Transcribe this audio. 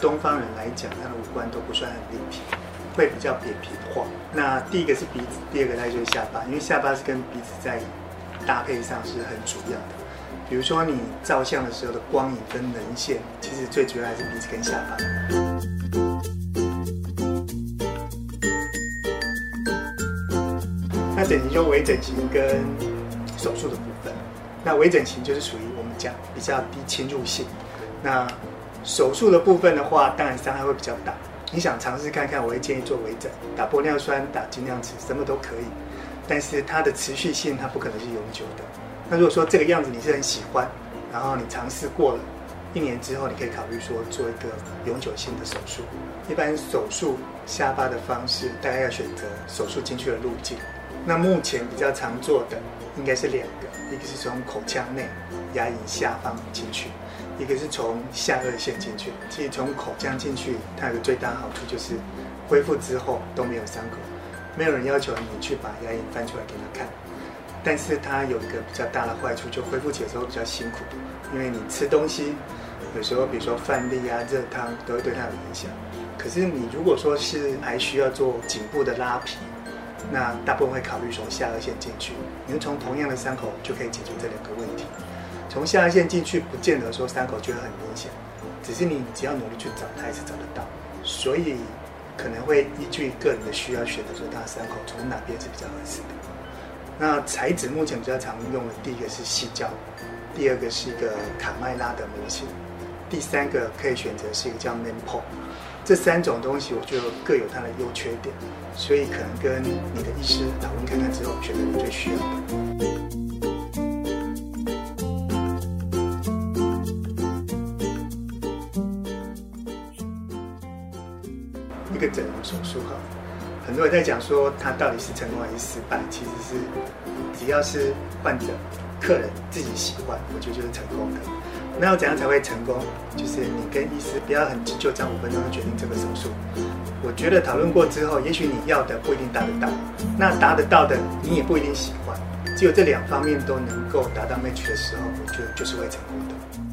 东方人来讲，他的五官都不算很立体，会比较扁平化。那第一个是鼻子，第二个那就是下巴，因为下巴是跟鼻子在搭配上是很主要的。比如说你照相的时候的光影跟棱线，其实最主要还是鼻子跟下巴。那整形就微整形跟手术的部分。那微整形就是属于我们讲比较低侵入性。那手术的部分的话，当然伤害会比较大。你想尝试看看，我会建议做微整，打玻尿酸、打精量脂，什么都可以。但是它的持续性，它不可能是永久的。那如果说这个样子你是很喜欢，然后你尝试过了一年之后，你可以考虑说做一个永久性的手术。一般手术下巴的方式，大概要选择手术进去的路径。那目前比较常做的应该是两个，一个是从口腔内牙龈下方进去，一个是从下颚线进去。其实从口腔进去，它有个最大好处就是恢复之后都没有伤口，没有人要求你去把牙龈翻出来给他看。但是它有一个比较大的坏处，就恢复起来的时候比较辛苦，因为你吃东西有时候比如说饭粒啊、热汤都会对它有影响。可是你如果说是还需要做颈部的拉皮，那大部分会考虑从下颚线进去，因为从同样的伤口就可以解决这两个问题。从下颚线进去，不见得说伤口就会很明显，只是你只要努力去找，它还是找得到。所以可能会依据个人的需要，选择说它的伤口从哪边是比较合适的。那材质目前比较常用的，第一个是细胶，第二个是一个卡麦拉的模型，第三个可以选择是一个叫 Mempo。这三种东西，我觉得各有它的优缺点，所以可能跟你的医师讨论看看之后，选择你最需要的。一个整容手术哈，很多人在讲说它到底是成功还是失败，其实是只要是患者、客人自己喜欢，我觉得就是成功的。那要怎样才会成功？就是你跟医师不要很急就这样五分钟就决定这个手术。我觉得讨论过之后，也许你要的不一定达得到，那达得到的你也不一定喜欢。只有这两方面都能够达到 match 的时候，就就是会成功的。